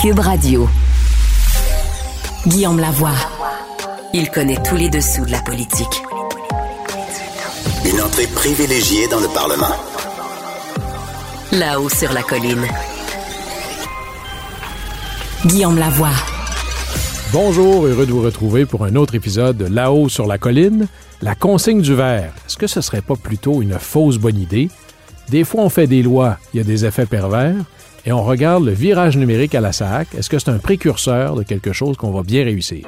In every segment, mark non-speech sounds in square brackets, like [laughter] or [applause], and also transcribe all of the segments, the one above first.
Cube Radio. Guillaume Lavoie. Il connaît tous les dessous de la politique. Une entrée privilégiée dans le Parlement. Là-haut sur la colline. Guillaume Lavoie. Bonjour, heureux de vous retrouver pour un autre épisode de Là-haut sur la colline. La consigne du verre. Est-ce que ce serait pas plutôt une fausse bonne idée? Des fois, on fait des lois, il y a des effets pervers, et on regarde le virage numérique à la SAC. Est-ce que c'est un précurseur de quelque chose qu'on va bien réussir?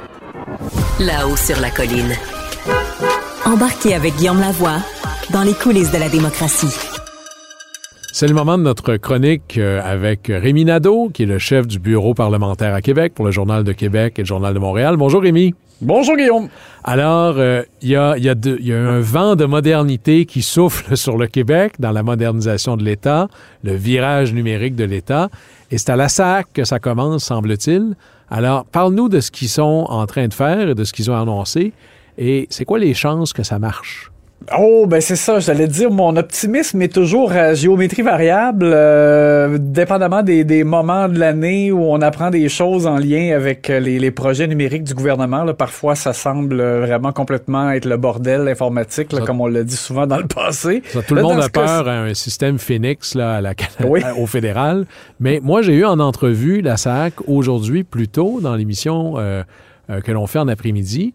Là-haut sur la colline. Embarquez avec Guillaume Lavoie dans les coulisses de la démocratie. C'est le moment de notre chronique euh, avec Rémi Nadeau, qui est le chef du bureau parlementaire à Québec pour le Journal de Québec et le Journal de Montréal. Bonjour Rémi. Bonjour Guillaume. Alors, euh, il y, a, y, a y, a, un vent de modernité qui souffle sur le Québec dans la modernisation de l'État, le virage numérique de l'État. Et c'est à la SAC que ça commence, semble-t-il. Alors, parle-nous de ce qu'ils sont en train de faire et de ce qu'ils ont annoncé. Et c'est quoi les chances que ça marche? Oh, ben c'est ça, j'allais dire, mon optimisme est toujours à géométrie variable, euh, dépendamment des, des, moments de l'année où on apprend des choses en lien avec les, les projets numériques du gouvernement. Là, parfois, ça semble vraiment complètement être le bordel informatique, là, comme on l'a dit souvent dans le passé. Ça, tout le monde a peur à un système Phoenix là, à la, [laughs] Oui. au fédéral. Mais moi, j'ai eu en entrevue la SAC aujourd'hui, plus tôt, dans l'émission euh, euh, que l'on fait en après-midi.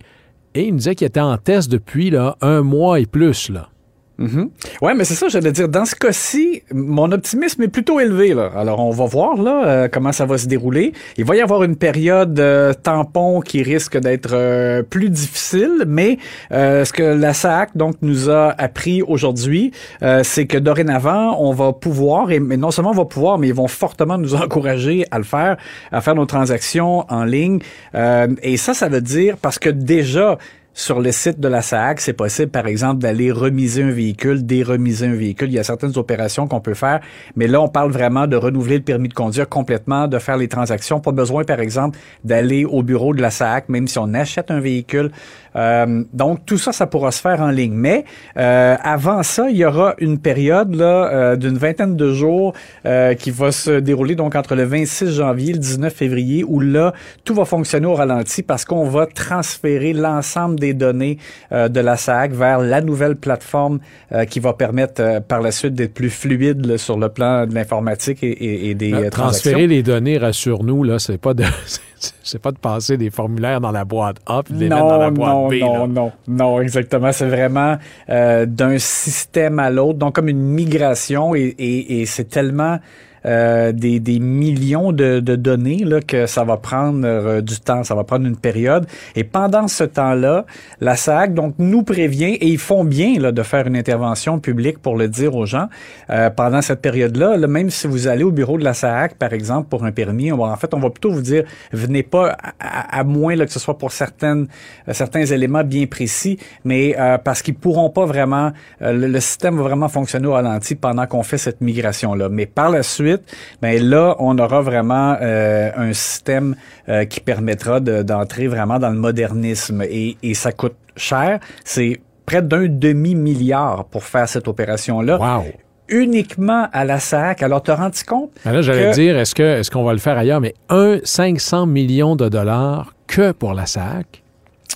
Et il nous disait qu'il était en test depuis là, un mois et plus. Là. Mhm. Ouais, mais c'est ça, j'allais dire. Dans ce cas-ci, mon optimisme est plutôt élevé. Là. Alors, on va voir là euh, comment ça va se dérouler. Il va y avoir une période euh, tampon qui risque d'être euh, plus difficile, mais euh, ce que la SAC donc nous a appris aujourd'hui, euh, c'est que dorénavant, on va pouvoir, et non seulement on va pouvoir, mais ils vont fortement nous [laughs] encourager à le faire, à faire nos transactions en ligne. Euh, et ça, ça veut dire parce que déjà sur le site de la SAC, c'est possible, par exemple, d'aller remiser un véhicule, déremiser un véhicule. Il y a certaines opérations qu'on peut faire, mais là, on parle vraiment de renouveler le permis de conduire complètement, de faire les transactions. Pas besoin, par exemple, d'aller au bureau de la SAC, même si on achète un véhicule. Euh, donc, tout ça, ça pourra se faire en ligne. Mais euh, avant ça, il y aura une période là euh, d'une vingtaine de jours euh, qui va se dérouler donc entre le 26 janvier et le 19 février, où là, tout va fonctionner au ralenti parce qu'on va transférer l'ensemble des données euh, de la SAC vers la nouvelle plateforme euh, qui va permettre euh, par la suite d'être plus fluide là, sur le plan de l'informatique et, et, et des transactions. transférer les données, rassure-nous, là, c'est pas de [laughs] c'est pas de passer des formulaires dans la boîte A puis de les mettre dans la boîte non, B. non, là. non, non, exactement. C'est vraiment euh, d'un système à l'autre, donc comme une migration et, et, et c'est tellement euh, des, des millions de, de données là, que ça va prendre euh, du temps, ça va prendre une période. Et pendant ce temps-là, la SAC donc nous prévient et ils font bien là, de faire une intervention publique pour le dire aux gens. Euh, pendant cette période-là, là, même si vous allez au bureau de la SAC, par exemple, pour un permis, on va, en fait, on va plutôt vous dire venez pas à, à- moins là, que ce soit pour certaines, euh, certains éléments bien précis, mais parce qu'ils pourront pas vraiment, le, le système va vraiment fonctionner au ralenti pendant qu'on fait cette migration-là. Mais par la suite, ben là, on aura vraiment euh, un système euh, qui permettra de- d'entrer vraiment dans le modernisme et, et ça coûte cher. C'est près d'un demi-milliard pour faire cette opération-là. Wow. Uniquement à la SAC. Alors, te rends-tu compte? Ben là, j'allais dire, est-ce que est-ce qu'on va le faire ailleurs? Mais un 500 millions de dollars que pour la SAC.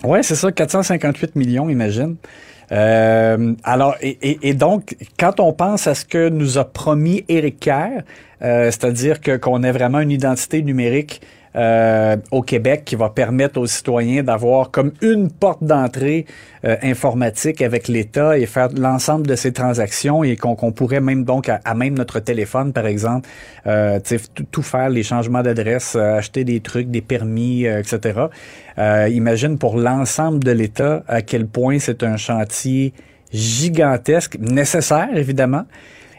Ouais, c'est ça, 458 millions, imagine. Euh, alors, et, et- et donc, quand on pense à ce que nous a promis Éric Kerr, c'est-à-dire que qu'on ait vraiment une identité numérique euh, au Québec qui va permettre aux citoyens d'avoir comme une porte d'entrée euh, informatique avec l'État et faire l'ensemble de ces transactions et qu'on pourrait même donc à, même notre téléphone par exemple euh, tout, faire les changements d'adresse euh, acheter des trucs des permis euh, etc Euh, imagine pour l'ensemble de l'État à quel point c'est un chantier gigantesque nécessaire évidemment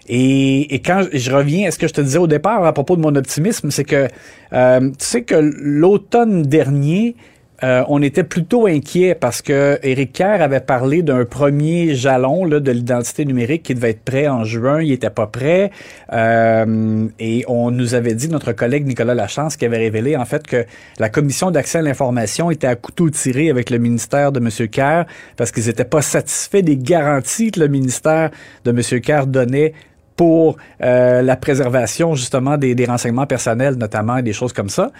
et, et quand je reviens à ce que je te disais au départ à propos de mon optimisme, c'est que euh, tu sais que l'automne dernier, euh, on était plutôt inquiet parce que Éric Kerr avait parlé d'un premier jalon là, de l'identité numérique qui devait être prêt en juin. Il était pas prêt. Euh, et on nous avait dit, notre collègue Nicolas Lachance, qui avait révélé en fait que la commission d'accès à l'information était à couteau tiré avec le ministère de M. Kerr parce qu'ils n'étaient pas satisfaits des garanties que le ministère de M. Kerr donnait pour euh, la préservation justement des, des, renseignements personnels notamment et des choses comme ça.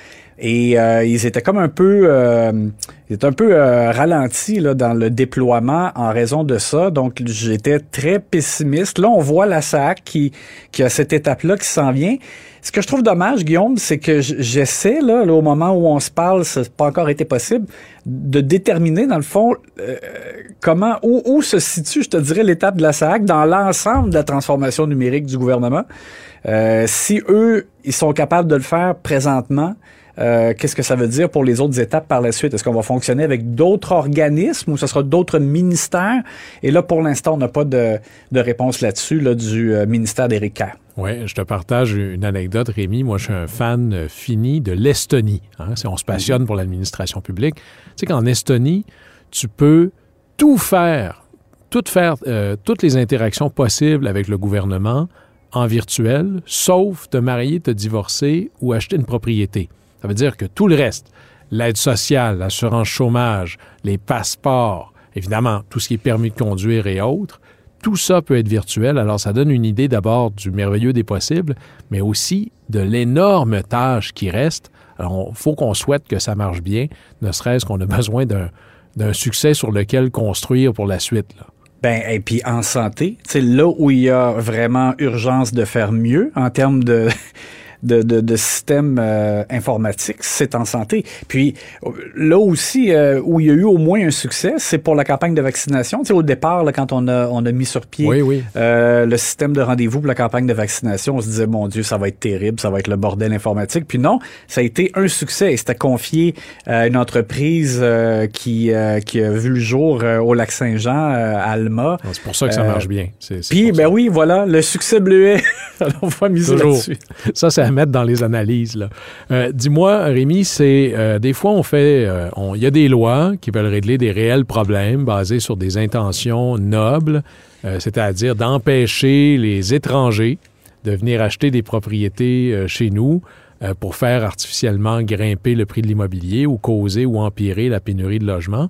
Et euh, ils étaient comme un peu, euh, ils étaient un peu euh, ralentis là, dans le déploiement en raison de ça. Donc j'étais très pessimiste. Là, on voit la SAC qui, qui a cette étape-là qui s'en vient. Ce que je trouve dommage, Guillaume, c'est que j'essaie, là, là, au moment où on se parle, ça n'a pas encore été possible, de déterminer, dans le fond, euh, comment, où, où, se situe, je te dirais, l'étape de la SAC dans l'ensemble de la transformation numérique du gouvernement. Euh, si eux, ils sont capables de le faire présentement, euh, qu'est-ce que ça veut dire pour les autres étapes par la suite? Est-ce qu'on va fonctionner avec d'autres organismes ou ce sera d'autres ministères? Et là, pour l'instant, on n'a pas de, réponse là-dessus là, du euh, ministère d'Éric Kerr. Oui, je te partage une anecdote, Rémi. Moi, je suis un fan euh, fini de l'Estonie. Hein? On se passionne pour l'administration publique. Tu sais qu'en Estonie, tu peux tout faire, tout faire, toutes les interactions possibles avec le gouvernement en virtuel, sauf te marier, te divorcer ou acheter une propriété. Ça veut dire que tout le reste, l'aide sociale, l'assurance chômage, les passeports, évidemment, tout ce qui est permis de conduire et autres, tout ça peut être virtuel. Alors, ça donne une idée d'abord du merveilleux des possibles, mais aussi de l'énorme tâche qui reste. Alors, il faut qu'on souhaite que ça marche bien, ne serait-ce qu'on a [laughs] besoin d'un succès sur lequel construire pour la suite. Là. Ben, et puis en santé, c'est là où il y a vraiment urgence de faire mieux en termes de [laughs] de, de, de systèmes euh, informatiques, c'est en santé. Puis là aussi, euh, où il y a eu au moins un succès, c'est pour la campagne de vaccination. Tu sais, au départ, là, quand on a, on a mis sur pied oui, oui. Euh, le système de rendez-vous pour la campagne de vaccination, on se disait, mon Dieu, ça va être terrible, ça va être le bordel informatique. Puis non, ça a été un succès c'était confié à une entreprise euh, qui, qui a vu le jour au Lac-Saint-Jean, à Alma. C'est pour ça que ça marche bien. Puis, ben oui, voilà, le succès bleuet. [laughs] on va miser là-dessus. Ça, c'est mettre dans les analyses. Euh, Dis-moi, Rémi, c'est euh, des fois on fait, il euh, y a des lois qui veulent régler des réels problèmes basés sur des intentions nobles, c'est-à-dire d'empêcher les étrangers de venir acheter des propriétés chez nous pour faire artificiellement grimper le prix de l'immobilier ou causer ou empirer la pénurie de logements.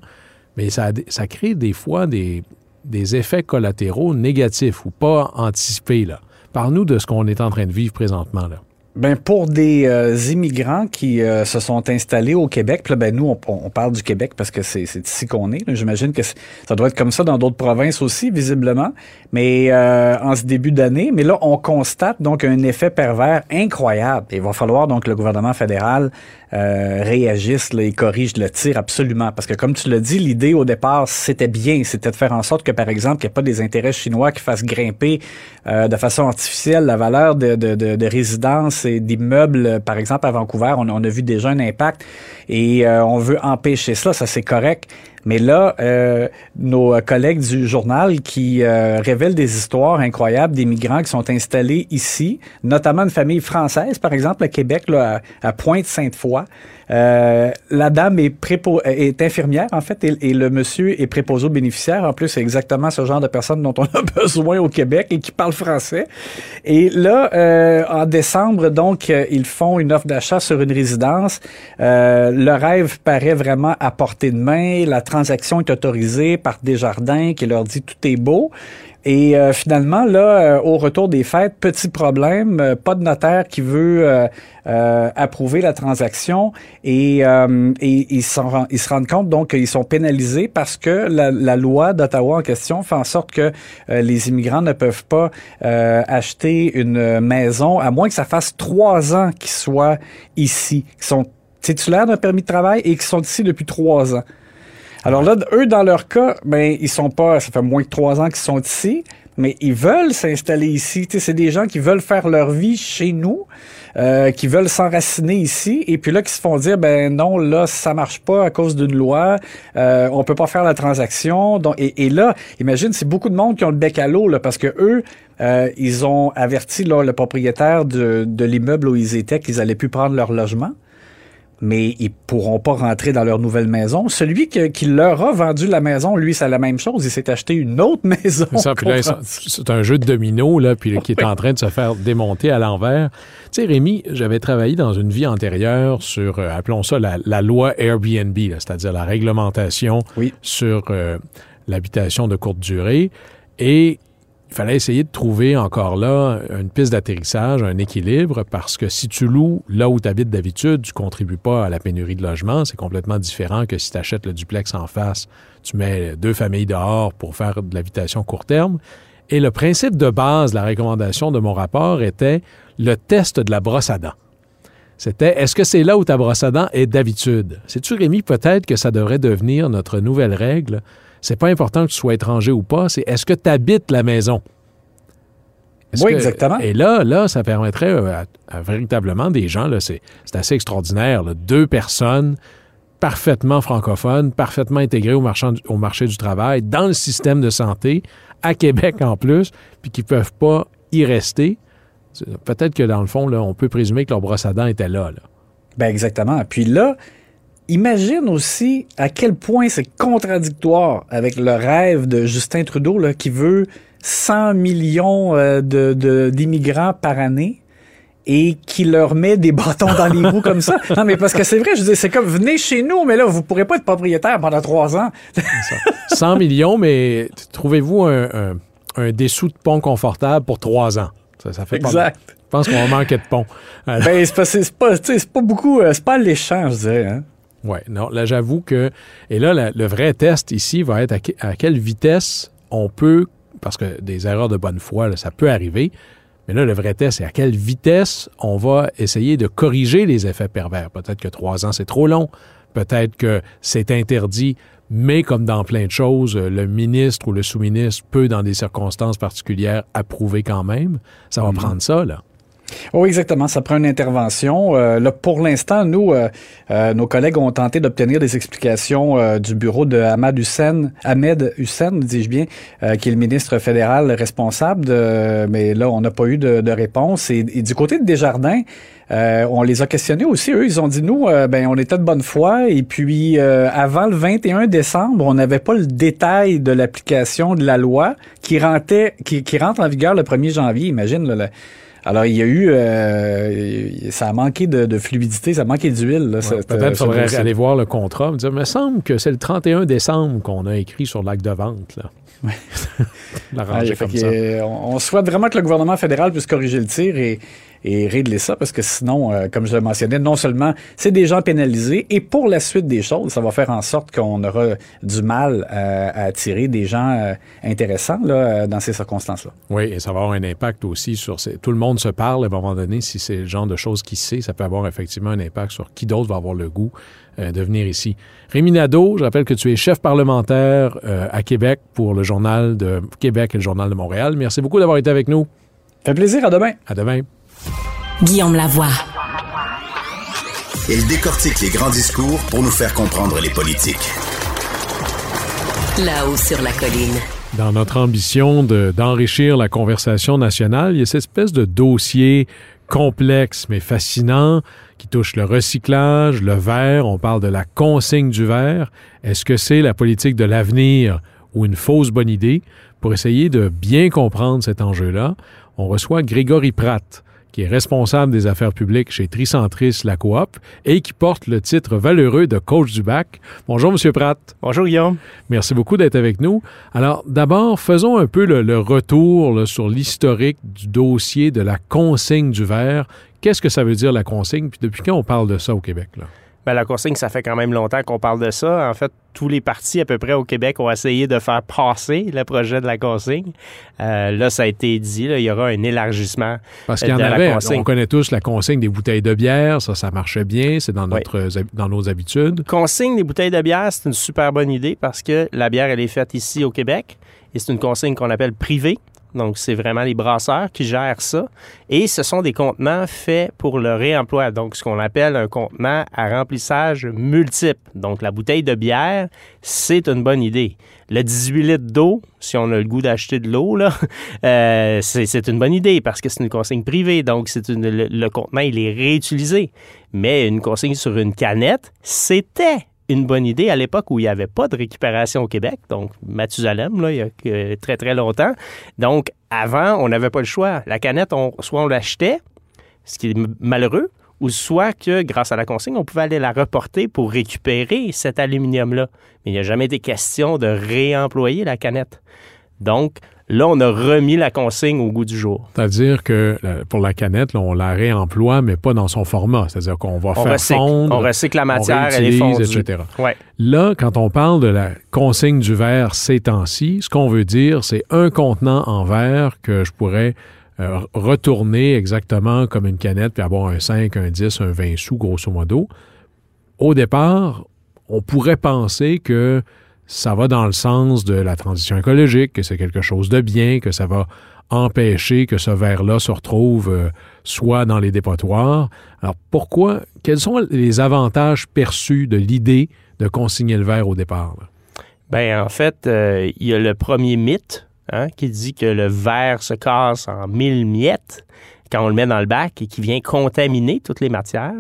Mais ça, ça crée des fois des, des effets collatéraux négatifs ou pas anticipés. Là. Parle-nous de ce qu'on est en train de vivre présentement. Là. Ben pour des euh, immigrants qui euh, se sont installés au Québec, ben nous on, on, parle du Québec parce que c'est ici qu'on est. J'imagine que ça doit être comme ça dans d'autres provinces aussi, visiblement. Mais euh, en ce début d'année, mais là on constate donc un effet pervers incroyable. Il va falloir donc le gouvernement fédéral réagisse là, et corrige le tir absolument, parce que comme tu l'as dit, l'idée au départ c'était bien, c'était de faire en sorte que par exemple qu'il n'y ait pas des intérêts chinois qui fassent grimper de façon artificielle la valeur de, de, de, de résidence d'immeubles, par exemple à Vancouver, on, a vu déjà un impact et euh, on veut empêcher cela, ça c'est correct. Mais là, euh, nos collègues du journal qui euh, révèlent des histoires incroyables des migrants qui sont installés ici, notamment une famille française, par exemple, à Québec, là, à, à Pointe-Sainte-Foy. Euh, la dame est, prépo est infirmière, en fait, et, le monsieur est préposé aux bénéficiaires. En plus, c'est exactement ce genre de personne dont on a [laughs] besoin au Québec et qui parle français. Et là, euh, en décembre, donc, euh, ils font une offre d'achat sur une résidence. le rêve paraît vraiment à portée de main. La transaction est autorisée par Desjardins qui leur dit tout est beau. Et euh, finalement, là, euh, au retour des fêtes, petit problème, euh, pas de notaire qui veut approuver la transaction et, et ils, se rendent compte donc qu'ils sont pénalisés parce que la, loi d'Ottawa en question fait en sorte que les immigrants ne peuvent pas acheter une maison à moins que ça fasse trois ans qu'ils soient ici, qu'ils sont titulaires d'un permis de travail et qui sont ici depuis trois ans. Alors là, eux, dans leur cas, ben, ils sont pas, ça fait moins de trois ans qu'ils sont ici, mais ils veulent s'installer ici. c'est des gens qui veulent faire leur vie chez nous, euh, qui veulent s'enraciner ici, et puis là, qui se font dire, ben non, là, ça marche pas à cause d'une loi, euh, on peut pas faire la transaction. Donc, et, là, imagine, c'est beaucoup de monde qui ont le bec à l'eau, parce que eux, euh, ils ont averti le propriétaire de, de l'immeuble où ils étaient qu'ils allaient plus prendre leur logement mais ils pourront pas rentrer dans leur nouvelle maison. Celui qui leur a vendu la maison, lui, c'est la même chose. Il s'est acheté une autre [laughs] maison. C'est un jeu de domino, là, puis qui est en train de se faire démonter à l'envers. Tu sais, Rémi, j'avais travaillé dans une vie antérieure sur, euh, appelons ça la, loi Airbnb, c'est-à-dire la réglementation sur euh, l'habitation de courte durée. Et fallait essayer de trouver encore là une piste d'atterrissage, un équilibre, parce que si tu loues là où tu habites d'habitude, tu contribues pas à la pénurie de logement. C'est complètement différent que si tu achètes le duplex en face, tu mets deux familles dehors pour faire de l'habitation court terme. Et le principe de base, la recommandation de mon rapport était le test de la brosse à dents. C'était est-ce que c'est là où ta brosse à dents est d'habitude? Sais-tu, Rémi, peut-être que ça devrait devenir notre nouvelle règle c'est pas important que tu sois étranger ou pas, c'est est-ce que tu habites la maison? Oui, exactement. Et là, là, ça permettrait euh, à, véritablement des gens, là, c'est, assez extraordinaire, deux personnes parfaitement francophones, parfaitement intégrées au, au marché du travail, dans le système de santé, à Québec en plus, puis qui ne peuvent pas y rester. Peut-être que dans le fond, là, on peut présumer que leur brosse à dents était là. là. Ben exactement. Puis là, Imagine aussi à quel point c'est contradictoire avec le rêve de Justin Trudeau là, qui veut 100 millions euh, de, d'immigrants par année et qui leur met des bâtons dans les roues comme ça. [laughs] Non, mais parce que c'est vrai, je dis, c'est comme venez chez nous, mais là, vous pourrez pas être propriétaire pendant trois ans. 100 millions, mais trouvez-vous un, un, dessous de pont confortable pour trois ans? Ça, fait exact. je pense qu'on va manquer de pont. ben, c'est pas, pas, pas beaucoup, euh, c'est pas l'échange, je dirais. Hein? Oui, non, là, j'avoue que. Et là, le vrai test ici va être à, quelle vitesse on peut. Parce que des erreurs de bonne foi, ça peut arriver. Mais là, le vrai test, c'est à quelle vitesse on va essayer de corriger les effets pervers. Peut-être que trois ans, c'est trop long. Peut-être que c'est interdit. Mais comme dans plein de choses, le ministre ou le sous-ministre peut, dans des circonstances particulières, approuver quand même. Ça va mm-hmm. prendre ça, là. Oui, exactement. Ça prend une intervention. Euh, là, pour l'instant, nous, euh, euh, nos collègues ont tenté d'obtenir des explications du bureau de Ahmad Hussein, Ahmed Hussein, dis-je bien, qui est le ministre fédéral responsable. De, mais là, on n'a pas eu de, réponse. Et, du côté de Desjardins, on les a questionnés aussi. Eux, ils ont dit nous, ben, on était de bonne foi. Et puis, avant le 21 décembre, on n'avait pas le détail de l'application de la loi qui, rentrait, qui, qui rentre en vigueur le 1er janvier. Imagine le alors, il y a eu, euh, ça a manqué de, fluidité, ça a manqué d'huile. Peut-être qu'il faudrait aller voir le contrat, me dire, il me semble que c'est le 31 décembre qu'on a écrit sur l'acte de vente. Là. [laughs] on, souhaite vraiment que le gouvernement fédéral puisse corriger le tir et, et régler ça parce que sinon, euh, comme je le mentionnais, non seulement c'est des gens pénalisés et pour la suite des choses, ça va faire en sorte qu'on aura du mal euh, à attirer des gens euh, intéressants là, dans ces circonstances-là. Oui, et ça va avoir un impact aussi sur... Tout le monde se parle à un moment donné, si c'est le genre de choses qui sait, ça peut avoir effectivement un impact sur qui d'autre va avoir le goût de venir ici. Rémi Nadeau, je rappelle que tu es chef parlementaire à Québec pour le Journal de Québec et le Journal de Montréal. Merci beaucoup d'avoir été avec nous. Fait plaisir, à demain. À demain. Guillaume Lavoie. Il décortique les grands discours pour nous faire comprendre les politiques. Là-haut sur la colline. Dans notre ambition d'enrichir la conversation nationale, il y a cette espèce de dossier complexe mais fascinant qui touche le recyclage, le verre. On parle de la consigne du verre. Est-ce que c'est la politique de l'avenir ou une fausse bonne idée? Pour essayer de bien comprendre cet enjeu-là, on reçoit Grégory Pratt qui est responsable des affaires publiques chez Tricentris La Coop et qui porte le titre valeureux de coach du bac. Bonjour, Monsieur Pratt. Bonjour, Guillaume. Merci beaucoup d'être avec nous. Alors, d'abord, faisons un peu le, retour sur l'historique du dossier de la consigne du verre. Qu'est-ce que ça veut dire la consigne? Puis depuis quand on parle de ça au Québec? Là? Bien, la consigne, ça fait quand même longtemps qu'on parle de ça. En fait, tous les partis à peu près au Québec ont essayé de faire passer le projet de la consigne. Euh, là, ça a été dit, il y aura un élargissement. Parce qu'il y en avait, on connaît tous la consigne des bouteilles de bière, ça, ça marchait bien, c'est dans, notre, dans nos habitudes. Consigne des bouteilles de bière, c'est une super bonne idée parce que la bière, elle est faite ici au Québec et c'est une consigne qu'on appelle privée. Donc, c'est vraiment les brasseurs qui gèrent ça. Et ce sont des contenants faits pour le réemploi. Donc, ce qu'on appelle un contenant à remplissage multiple. Donc, la bouteille de bière, c'est une bonne idée. Le 18 litres d'eau, si on a le goût d'acheter de l'eau, là, [laughs] euh, c'est une bonne idée parce que c'est une consigne privée. Donc, c'est le, le contenant, il est réutilisé. Mais une consigne sur une canette, c'était une bonne idée à l'époque où il n'y avait pas de récupération au Québec, donc Mathusalem, là, il y a très, très longtemps. Donc, avant, on n'avait pas le choix. La canette, soit on l'achetait, ce qui est malheureux, ou soit que, grâce à la consigne, on pouvait aller la reporter pour récupérer cet aluminium-là. Mais il n'y a jamais été question de réemployer la canette. Donc, Là, on a remis la consigne au goût du jour. C'est-à-dire que euh, pour la canette, là, on la réemploie, mais pas dans son format. C'est-à-dire qu'on va On faire recycle, fondre, on recycle la on matière, elle est fondue. etc. Ouais. Là, quand on parle de la consigne du verre ces temps-ci, ce qu'on veut dire, c'est un contenant en verre que je pourrais euh, retourner exactement comme une canette, puis avoir un 5, un 10, un 20 sous, grosso modo. Au départ, on pourrait penser que ça va dans le sens de la transition écologique, que c'est quelque chose de bien, que ça va empêcher que ce verre-là se retrouve euh, soit dans les dépotoirs. Alors pourquoi, quels sont les avantages perçus de l'idée de consigner le verre au départ? Ben en fait, euh, il y a le premier mythe hein, qui dit que le verre se casse en mille miettes quand on le met dans le bac et qui vient contaminer toutes les matières.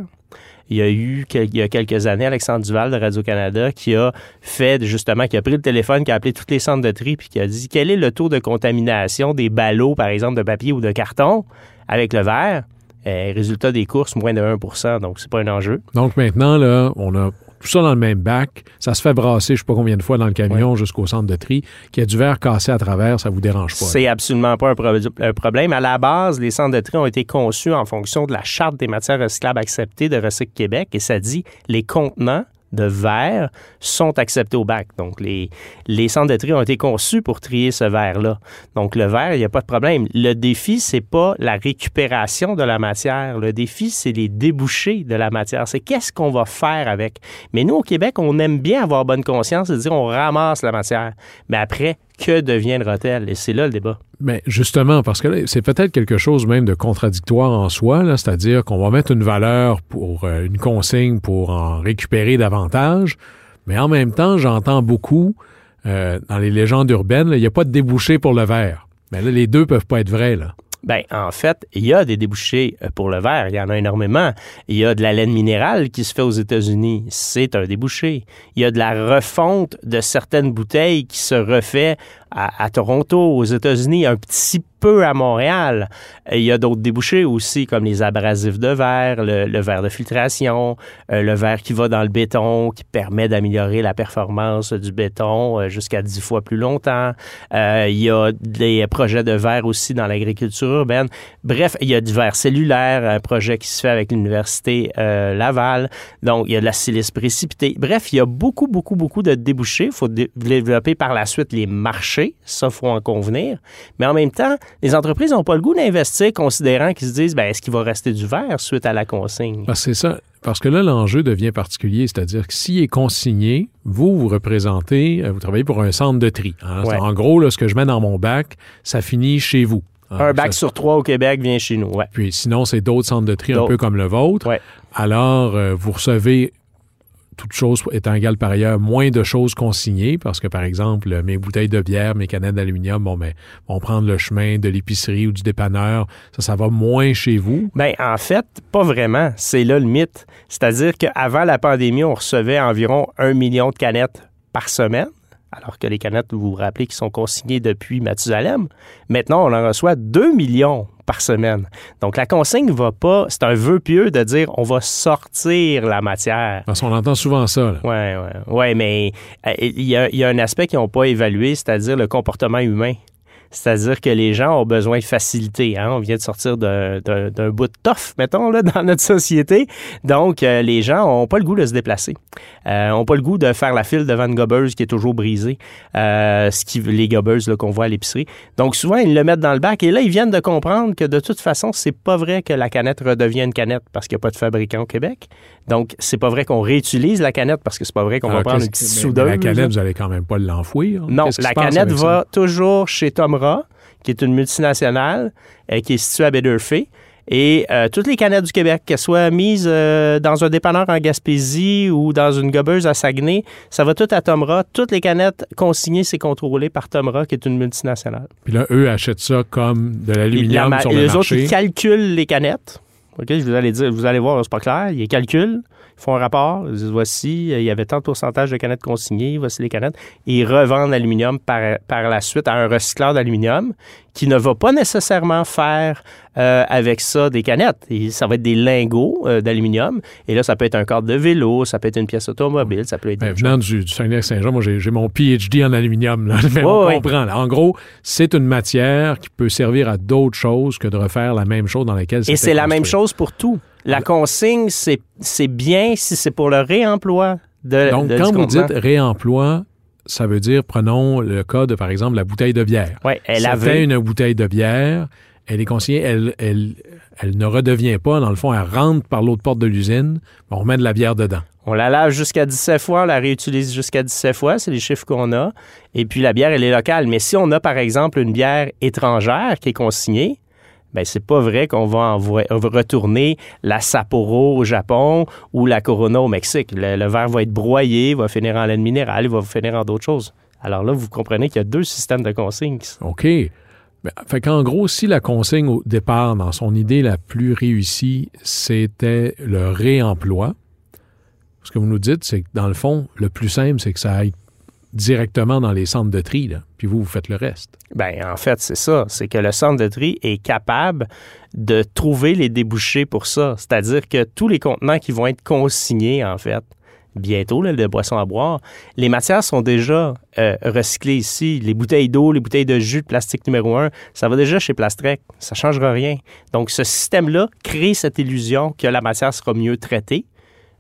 Il y a eu il y a quelques années Alexandre Duval de Radio-Canada qui a fait justement, qui a pris le téléphone, qui a appelé tous les centres de tri puis qui a dit quel est le taux de contamination des ballots, par exemple, de papier ou de carton avec le verre? Euh, résultat des courses, moins de 1% donc c'est pas un enjeu. Donc maintenant, là, on a tout ça dans le même bac. Ça se fait brasser, je sais pas combien de fois dans le camion jusqu'au centre de tri. Qu'il y a du verre cassé à travers, ça vous dérange pas. C'est absolument pas un, pro- un problème. À la base, les centres de tri ont été conçus en fonction de la Charte des matières recyclables acceptées de Recycle Québec et ça dit les contenants de verre sont acceptés au bac. Donc, les, les centres de tri ont été conçus pour trier ce verre-là. Donc, le verre, il n'y a pas de problème. Le défi, c'est pas la récupération de la matière. Le défi, c'est les débouchés de la matière. C'est qu'est-ce qu'on va faire avec. Mais nous, au Québec, on aime bien avoir bonne conscience et dire on ramasse la matière. Mais après, que deviendra-t-elle? Et c'est là le débat. Mais justement, parce que c'est peut-être quelque chose même de contradictoire en soi, c'est-à-dire qu'on va mettre une valeur pour euh, une consigne pour en récupérer davantage, mais en même temps, j'entends beaucoup euh, dans les légendes urbaines, il n'y a pas de débouché pour le verre. Mais là, les deux peuvent pas être vrais, là. Ben, en fait, il y a des débouchés euh, pour le verre. Il y en a énormément. Il y a de la laine minérale qui se fait aux États-Unis. C'est un débouché. Il y a de la refonte de certaines bouteilles qui se refait à, Toronto, aux États-Unis, un petit peu à Montréal. Il y a d'autres débouchés aussi, comme les abrasifs de verre, le, verre de filtration, euh, le verre qui va dans le béton, qui permet d'améliorer la performance du béton euh, jusqu'à 10 fois plus longtemps. Euh, il y a des projets de verre aussi dans l'agriculture urbaine. Bref, il y a du verre cellulaire, un projet qui se fait avec l'Université Laval. Donc, il y a de la silice précipitée. Bref, il y a beaucoup, beaucoup, beaucoup de débouchés. Il faut dé- développer par la suite les marchés. Ça, faut en convenir. Mais en même temps, les entreprises n'ont pas le goût d'investir considérant qu'ils se disent, ben, est-ce qu'il va rester du verre suite à la consigne? Que c'est ça. Parce que là, l'enjeu devient particulier, c'est-à-dire que s'il est consigné, vous, vous représentez, euh, vous travaillez pour un centre de tri. hein. Ouais. En gros, là, ce que je mets dans mon bac, ça finit chez vous. hein. Un bac Ça- sur trois au Québec vient chez nous. Ouais. Puis sinon, c'est d'autres centres de tri un peu comme le vôtre. Ouais. Alors, euh, vous recevez, toute chose étant égale par ailleurs, moins de choses consignées parce que, par exemple, mes bouteilles de bière, mes canettes d'aluminium, bon, ben, vont prendre le chemin de l'épicerie ou du dépanneur. Ça, ça va moins chez vous? Ben, en fait, pas vraiment. C'est là le mythe. C'est-à-dire qu'avant la pandémie, on recevait environ un million de canettes par semaine, alors que les canettes, vous vous rappelez, qui sont consignées depuis Mathusalem. Maintenant, on en reçoit 2 millions par semaine. Donc, la consigne va pas, c'est un vœu pieux de dire on va sortir la matière. Parce qu'on entend souvent ça. là. Ouais, ouais. Mais euh, il y, a, il y a un aspect qu'ils n'ont pas évalué, c'est-à-dire le comportement humain. C'est-à-dire que les gens ont besoin de facilité. Hein? On vient de sortir d'un, bout de toffe, mettons, là, [laughs] dans notre société. Donc, euh, les gens n'ont pas le goût de se déplacer. Euh, n'ont pas le goût de faire la file devant une gobeuse qui est toujours brisée. Euh, ce qui, les gobeuses qu'on voit à l'épicerie. Donc, souvent, ils le mettent dans le bac. Et là, ils viennent de comprendre que de toute façon, c'est pas vrai que la canette redevienne canette parce qu'il n'y a pas de fabricant au Québec. Donc, c'est pas vrai qu'on réutilise la canette parce que c'est pas vrai qu'on va Alors, prendre une petite soudeuse. La canette, vous allez quand même pas l'enfouir. Non, Qu'est-ce qui la canette va toujours chez Qui est une multinationale euh, qui est située à Baie-d'Urfé. Et euh, toutes les canettes du Québec, qu'elles soient mises euh, dans un dépanneur en Gaspésie ou dans une gobeuse à Saguenay, ça va tout à Tomra. Toutes les canettes consignées, c'est contrôlé par Tomra, qui est une multinationale. Puis là, eux achètent ça comme de La l'aluminium sur le les autres, marché. ils calculent les canettes. OK, vous allez dire, vous allez voir, c'est pas clair. Ils calculent, ils font un rapport, ils disent voici, il y avait tant de pourcentage de canettes consignées, voici les canettes, et ils revendent l'aluminium par, par la suite à un recycleur d'aluminium qui ne va pas nécessairement faire euh, avec ça des canettes. Et ça va être des lingots euh, d'aluminium. Et là, ça peut être un cadre de vélo, ça peut être une pièce automobile, ça peut être... Ben, venant du, du Saguenay-Saint-Jean, moi, j'ai mon PhD en aluminium. Là. [laughs] Mais on Ouais, ouais. comprend. là. En gros, c'est une matière qui peut servir à d'autres choses que de refaire la même chose dans laquelle Et c'est la même chose pour tout. La consigne, c'est bien si c'est pour le réemploi de, Donc, de- quand vous dites réemploi, ça veut dire, prenons le cas de, par exemple, la bouteille de bière. Ouais, elle Ça avait une bouteille de bière, elle est consignée, elle, elle, elle ne redevient pas, dans le fond, elle rentre par l'autre porte de l'usine, on remet de la bière dedans. On la lave jusqu'à 17 fois, on la réutilise jusqu'à 17 fois, c'est les chiffres qu'on a. Et puis la bière, elle est locale. Mais si on a, par exemple, une bière étrangère qui est consignée, ben c'est pas vrai qu'on va va retourner la Sapporo au Japon ou la Corona au Mexique. Le, verre va être broyé, va finir en laine minérale, va finir en d'autres choses. Alors là, vous comprenez qu'il y a deux systèmes de consigne. OK. Ben, fait qu'en gros, si la consigne au départ, dans son idée la plus réussie, c'était le réemploi, ce que vous nous dites, c'est que dans le fond, le plus simple, c'est que ça aille directement dans les centres de tri, puis vous, vous faites le reste. Ben, en fait, c'est ça. C'est que le centre de tri est capable de trouver les débouchés pour ça. C'est-à-dire que tous les contenants qui vont être consignés, en fait, bientôt, là, boissons à boire, les matières sont déjà euh, recyclées ici. Les bouteilles d'eau, les bouteilles de jus de plastique numéro un, ça va déjà chez Plastrec. Ça ne changera rien. Donc, ce système-là crée cette illusion que la matière sera mieux traitée.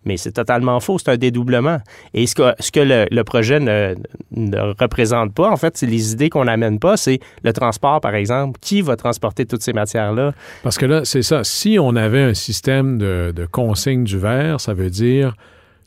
Mais c'est totalement faux, c'est un dédoublement. Et ce que, le, projet ne, ne représente pas, en fait, c'est les idées qu'on n'amène pas, c'est le transport, par exemple. Qui va transporter toutes ces matières-là? Parce que là, c'est ça. Si on avait un système de, de consigne du verre, ça veut dire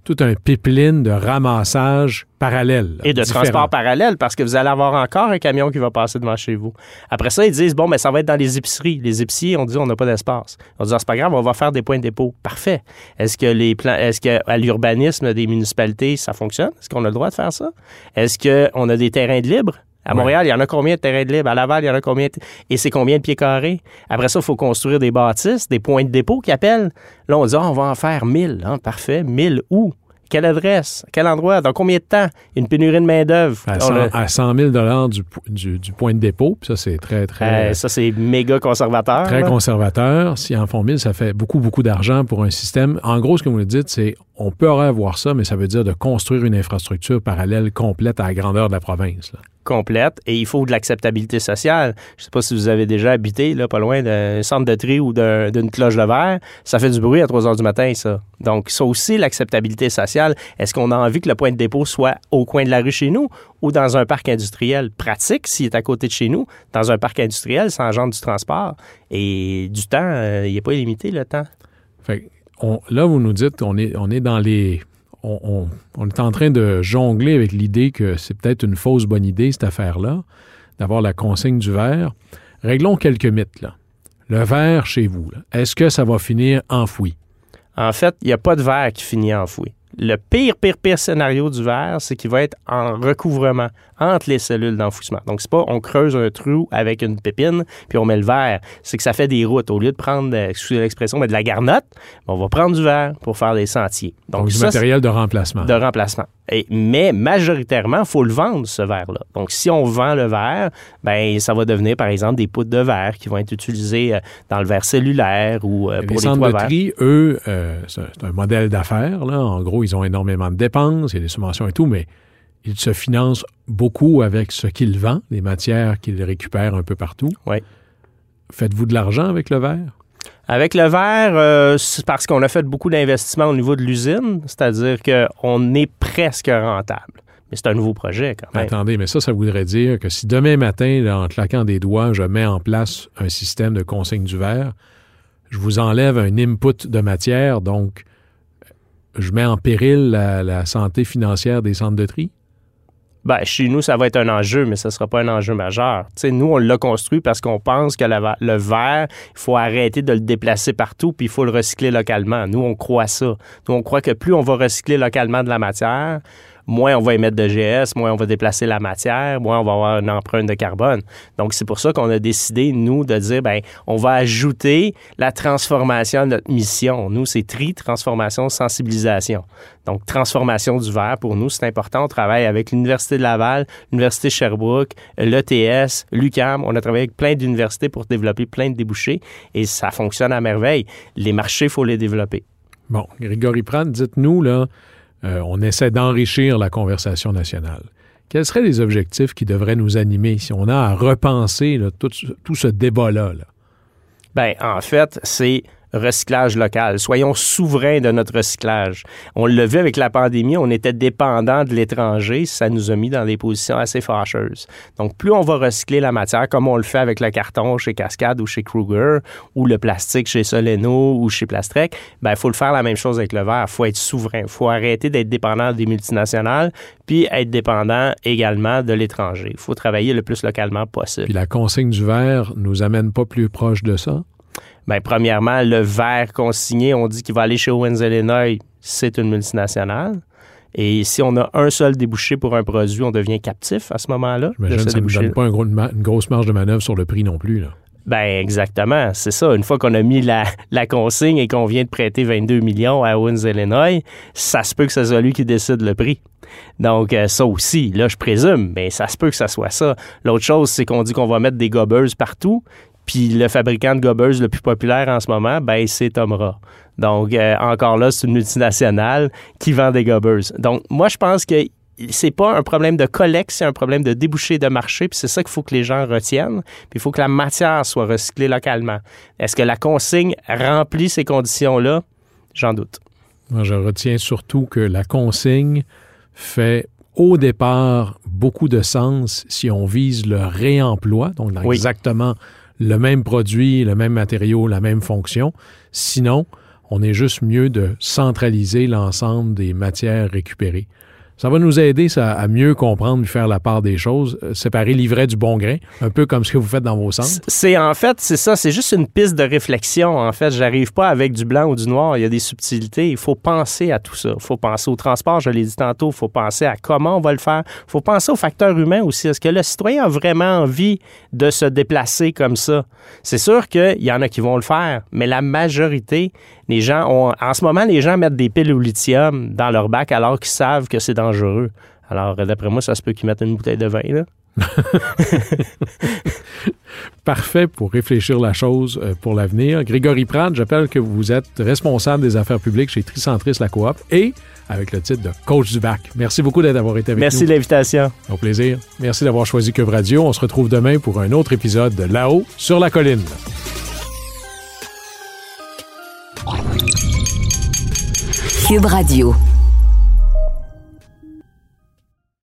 tout un pipeline de ramassage parallèle. Et de différent. transport parallèle, parce que vous allez avoir encore un camion qui va passer devant chez vous. Après ça, ils disent, bon, mais ça va être dans les épiceries. Les épiciers, on dit, on n'a pas d'espace. On dit, ah, c'est pas grave, on va faire des points de dépôt. Parfait. Est-ce que les plans, est-ce que à l'urbanisme des municipalités, ça fonctionne? Est-ce qu'on a le droit de faire ça? Est-ce qu'on a des terrains de libre? À Ouais. Montréal, il y en a combien de terrains de libre? À Laval, il y en a combien? de- Et c'est combien de pieds carrés? Après ça, il faut construire des bâtisses, des points de dépôt qui appellent. Là, on dit, ah, on va en faire 1000. Hein, parfait. 1000 où? Quelle adresse? Quel endroit? Dans combien de temps? Une pénurie de main-d'œuvre. À On 100, a- à 100 000 du, du, du point de dépôt, puis ça, c'est très, très, Euh, ça, c'est méga conservateur. très là. conservateur. S'ils en font 1000, ça fait beaucoup, beaucoup d'argent pour un système. En gros, ce que vous nous dites, c'est on peut avoir ça, mais ça veut dire de construire une infrastructure parallèle complète à la grandeur de la province. là. complète et il faut de l'acceptabilité sociale. Je ne sais pas si vous avez déjà habité là, pas loin d'un centre de tri ou d'un- d'une cloche de verre. Ça fait du bruit à 3 heures du matin, ça. Donc, ça aussi, l'acceptabilité sociale. Est-ce qu'on a envie que le point de dépôt soit au coin de la rue chez nous ou dans un parc industriel pratique s'il est à côté de chez nous? Dans un parc industriel, ça engendre du transport et du temps. euh, il n'est pas illimité, le temps? Fait on- là, vous nous dites qu'on est, on est dans les. On, on- on est en train de jongler avec l'idée que c'est peut-être une fausse bonne idée, cette affaire-là, d'avoir la consigne du verre. Réglons quelques mythes, là. Le verre chez vous, est-ce que ça va finir enfoui? En fait, il n'y a pas de verre qui finit enfoui. Le pire, pire, pire scénario du verre, c'est qu'il va être en recouvrement entre les cellules d'enfouissement. Donc, c'est pas on creuse un trou avec une pépine puis on met le verre. C'est que ça fait des routes. Au lieu de prendre, euh, excusez l'expression, mais de la garnotte, on va prendre du verre pour faire des sentiers. Donc, Donc, du ça, matériel de remplacement. de remplacement. Et, mais majoritairement, il faut le vendre, ce verre-là. Donc, si on vend le verre, ben, ça va devenir, par exemple, des poutres de verre qui vont être utilisées euh, dans le verre cellulaire ou euh, les pour les centres toits de verts. tri, eux, euh, c'est un- modèle d'affaires. En gros, ils ont énormément de dépenses, il y a des subventions et tout, mais ils se financent beaucoup avec ce qu'ils vendent, les matières qu'ils récupèrent un peu partout. Oui. Faites-vous de l'argent avec le verre? Avec le verre, euh, c'est parce qu'on a fait beaucoup d'investissements au niveau de l'usine, c'est-à-dire qu'on est presque rentable. Mais c'est un nouveau projet quand même. Attendez, mais ça, ça voudrait dire que si demain matin, là, en claquant des doigts, je mets en place un système de consigne du verre, je vous enlève un input de matière, donc je mets en péril la, la santé financière des centres de tri? Ben, chez nous, ça va être un enjeu, mais ce ne sera pas un enjeu majeur. Tu sais, nous, on l'a construit parce qu'on pense que le verre, il faut arrêter de le déplacer partout, puis il faut le recycler localement. Nous, on croit ça. Nous, on croit que plus on va recycler localement de la matière, moins on va émettre de GS, moins on va déplacer la matière, moins on va avoir une empreinte de carbone. Donc, c'est pour ça qu'on a décidé, nous, de dire, ben, on va ajouter la transformation à notre mission. Nous, c'est tri, transformation, sensibilisation. Donc, transformation du verre, pour nous, c'est important. On travaille avec l'Université de Laval, l'Université Sherbrooke, l'ETS, l'UCAM. On a travaillé avec plein d'universités pour développer plein de débouchés et ça fonctionne à merveille. Les marchés, il faut les développer. Bon, Grégory Pratt, dites-nous, là, euh, on essaie d'enrichir la conversation nationale. Quels seraient les objectifs qui devraient nous animer si on a à repenser tout, ce débat-là? Là? Bien, en fait, c'est recyclage local. Soyons souverains de notre recyclage. On l'a vu avec la pandémie, on était dépendant de l'étranger, ça nous a mis dans des positions assez fâcheuses. Donc, plus on va recycler la matière, comme on le fait avec le carton chez Cascade ou chez Kruger, ou le plastique chez Soleno ou chez Plastrec, ben il faut le faire la même chose avec le verre. Il faut être souverain. Il faut arrêter d'être dépendant des multinationales, puis être dépendant également de l'étranger. Il faut travailler le plus localement possible. Puis la consigne du verre nous amène pas plus proche de ça? Bien, premièrement, le verre consigné, on dit qu'il va aller chez Owens Illinois, c'est une multinationale. Et si on a un seul débouché pour un produit, on devient captif à ce moment-là. J'imagine que ça ne donne pas une grosse marge de manœuvre sur le prix non plus. Là. Ben exactement, c'est ça. Une fois qu'on a mis la, consigne et qu'on vient de prêter 22 millions à Owens Illinois, ça se peut que ce soit lui qui décide le prix. Donc euh, ça aussi, là je présume, mais ça se peut que ça soit ça. L'autre chose, c'est qu'on dit qu'on va mettre des gobeuses partout. Puis le fabricant de gobeuses le plus populaire en ce moment, ben, c'est Tomra. Donc, euh, encore là, c'est une multinationale qui vend des gobeuses. Donc, moi, je pense que c'est pas un problème de collecte, c'est un problème de débouché de marché, puis c'est ça qu'il faut que les gens retiennent. Puis il faut que la matière soit recyclée localement. Est-ce que la consigne remplit ces conditions-là? J'en doute. Moi, je retiens surtout que la consigne fait au départ beaucoup de sens si on vise le réemploi, donc exactement le même produit, le même matériau, la même fonction. Sinon, on est juste mieux de centraliser l'ensemble des matières récupérées. Ça va nous aider ça, à mieux comprendre et faire la part des choses, euh, séparer l'ivraie du bon grain, un peu comme ce que vous faites dans vos centres. C'est en fait, c'est ça, c'est juste une piste de réflexion. En fait, j'arrive pas avec du blanc ou du noir. Il y a des subtilités. Il faut penser à tout ça. Il faut penser au transport, je l'ai dit tantôt. Il faut penser à comment on va le faire. Il faut penser au facteur humain aussi. Est-ce que le citoyen a vraiment envie de se déplacer comme ça? C'est sûr qu'il y en a qui vont le faire, mais la majorité, les gens ont, en ce moment, les gens mettent des piles au lithium dans leur bac alors qu'ils savent que c'est dangereux. Alors, d'après moi, ça se peut qu'ils mettent une bouteille de vin, là. [laughs] Parfait pour réfléchir la chose euh, pour l'avenir. Grégory Pratt, j'appelle que vous êtes responsable des affaires publiques chez Tricentris La Coop et avec le titre de coach du bac. Merci beaucoup d'avoir été avec nous. Merci de l'invitation. Au plaisir. Merci d'avoir choisi Cube Radio. On se retrouve demain pour un autre épisode de Là-haut sur la colline. Cube Radio.